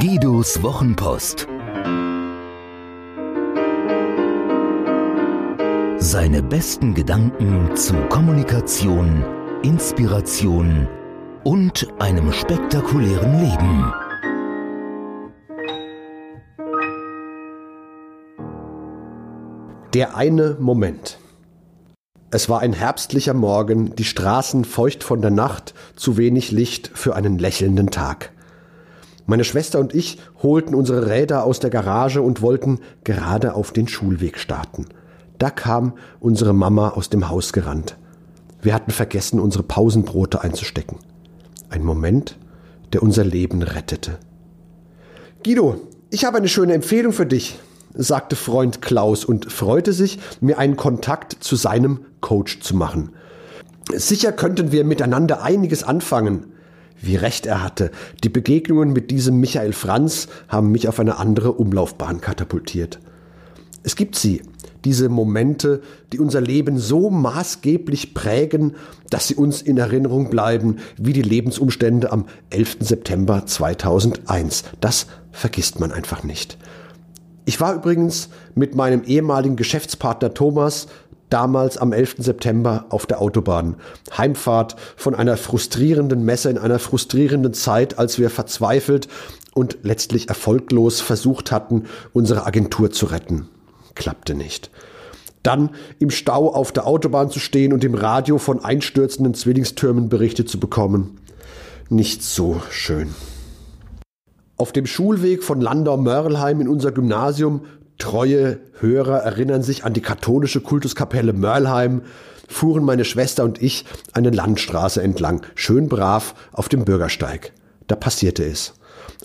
Guidos Wochenpost. Seine besten Gedanken zu Kommunikation, Inspiration und einem spektakulären Leben. Der eine Moment. Es war ein herbstlicher Morgen, die Straßen feucht von der Nacht, zu wenig Licht für einen lächelnden Tag. Meine Schwester und ich holten unsere Räder aus der Garage und wollten gerade auf den Schulweg starten. Da kam unsere Mama aus dem Haus gerannt. Wir hatten vergessen, unsere Pausenbrote einzustecken. Ein Moment, der unser Leben rettete. Guido, ich habe eine schöne Empfehlung für dich, sagte Freund Klaus und freute sich, mir einen Kontakt zu seinem Coach zu machen. Sicher könnten wir miteinander einiges anfangen. Wie recht er hatte. Die Begegnungen mit diesem Michael Franz haben mich auf eine andere Umlaufbahn katapultiert. Es gibt sie, diese Momente, die unser Leben so maßgeblich prägen, dass sie uns in Erinnerung bleiben, wie die Lebensumstände am 11. September 2001. Das vergisst man einfach nicht. Ich war übrigens mit meinem ehemaligen Geschäftspartner Thomas damals am 11. September auf der Autobahn. Heimfahrt von einer frustrierenden Messe in einer frustrierenden Zeit, als wir verzweifelt und letztlich erfolglos versucht hatten, unsere Agentur zu retten. Klappte nicht. Dann im Stau auf der Autobahn zu stehen und im Radio von einstürzenden Zwillingstürmen berichtet zu bekommen. Nicht so schön. Auf dem Schulweg von Landau-Mörlheim in unser Gymnasium Treue Hörer erinnern sich an die katholische Kultuskapelle Mörlheim, fuhren meine Schwester und ich eine Landstraße entlang, schön brav auf dem Bürgersteig. Da passierte es.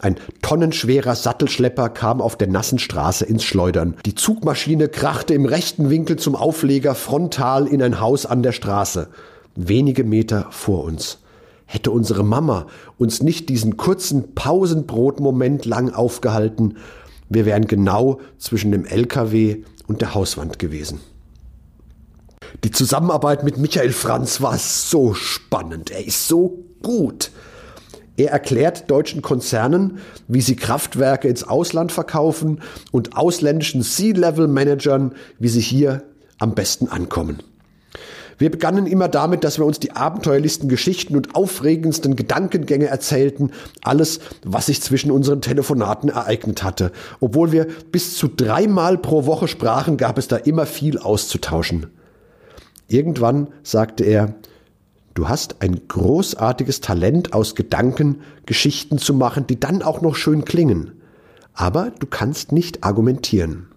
Ein tonnenschwerer Sattelschlepper kam auf der nassen Straße ins Schleudern. Die Zugmaschine krachte im rechten Winkel zum Aufleger frontal in ein Haus an der Straße, wenige Meter vor uns. Hätte unsere Mama uns nicht diesen kurzen Pausenbrotmoment lang aufgehalten, wir wären genau zwischen dem LKW und der Hauswand gewesen. Die Zusammenarbeit mit Michael Franz war so spannend. Er ist so gut. Er erklärt deutschen Konzernen, wie sie Kraftwerke ins Ausland verkaufen und ausländischen C-Level-Managern, wie sie hier am besten ankommen. Wir begannen immer damit, dass wir uns die abenteuerlichsten Geschichten und aufregendsten Gedankengänge erzählten, alles, was sich zwischen unseren Telefonaten ereignet hatte. Obwohl wir bis zu dreimal pro Woche sprachen, gab es da immer viel auszutauschen. Irgendwann sagte er, Du hast ein großartiges Talent aus Gedanken, Geschichten zu machen, die dann auch noch schön klingen. Aber du kannst nicht argumentieren.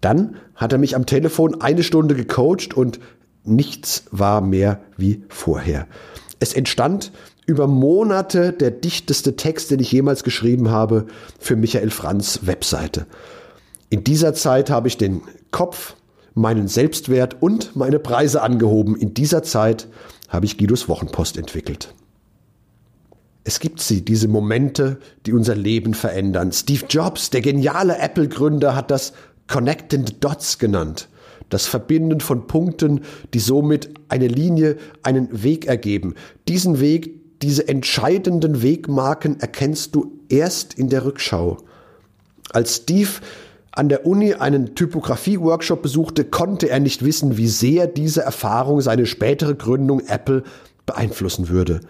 Dann hat er mich am Telefon eine Stunde gecoacht und nichts war mehr wie vorher. Es entstand über Monate der dichteste Text, den ich jemals geschrieben habe für Michael Franz Webseite. In dieser Zeit habe ich den Kopf, meinen Selbstwert und meine Preise angehoben. In dieser Zeit habe ich Guidos Wochenpost entwickelt. Es gibt sie, diese Momente, die unser Leben verändern. Steve Jobs, der geniale Apple-Gründer, hat das Connecting Dots genannt das Verbinden von Punkten, die somit eine Linie, einen Weg ergeben. Diesen Weg, diese entscheidenden Wegmarken erkennst du erst in der Rückschau. Als Steve an der Uni einen Typografie-Workshop besuchte, konnte er nicht wissen, wie sehr diese Erfahrung seine spätere Gründung Apple beeinflussen würde.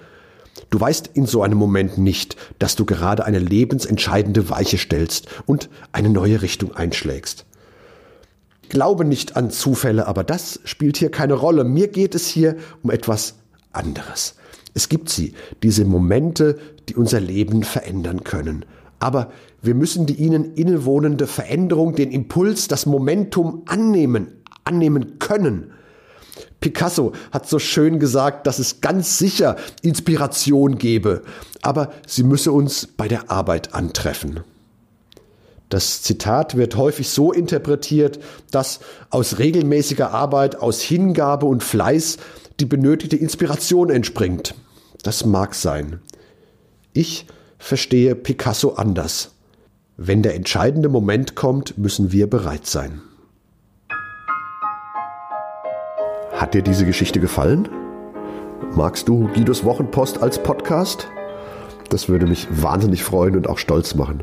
Du weißt in so einem Moment nicht, dass du gerade eine lebensentscheidende Weiche stellst und eine neue Richtung einschlägst glaube nicht an Zufälle, aber das spielt hier keine Rolle. Mir geht es hier um etwas anderes. Es gibt sie, diese Momente, die unser Leben verändern können. Aber wir müssen die ihnen innewohnende Veränderung, den Impuls, das Momentum annehmen, annehmen können. Picasso hat so schön gesagt, dass es ganz sicher Inspiration gebe, aber sie müsse uns bei der Arbeit antreffen. Das Zitat wird häufig so interpretiert, dass aus regelmäßiger Arbeit, aus Hingabe und Fleiß die benötigte Inspiration entspringt. Das mag sein. Ich verstehe Picasso anders. Wenn der entscheidende Moment kommt, müssen wir bereit sein. Hat dir diese Geschichte gefallen? Magst du Guidos Wochenpost als Podcast? Das würde mich wahnsinnig freuen und auch stolz machen.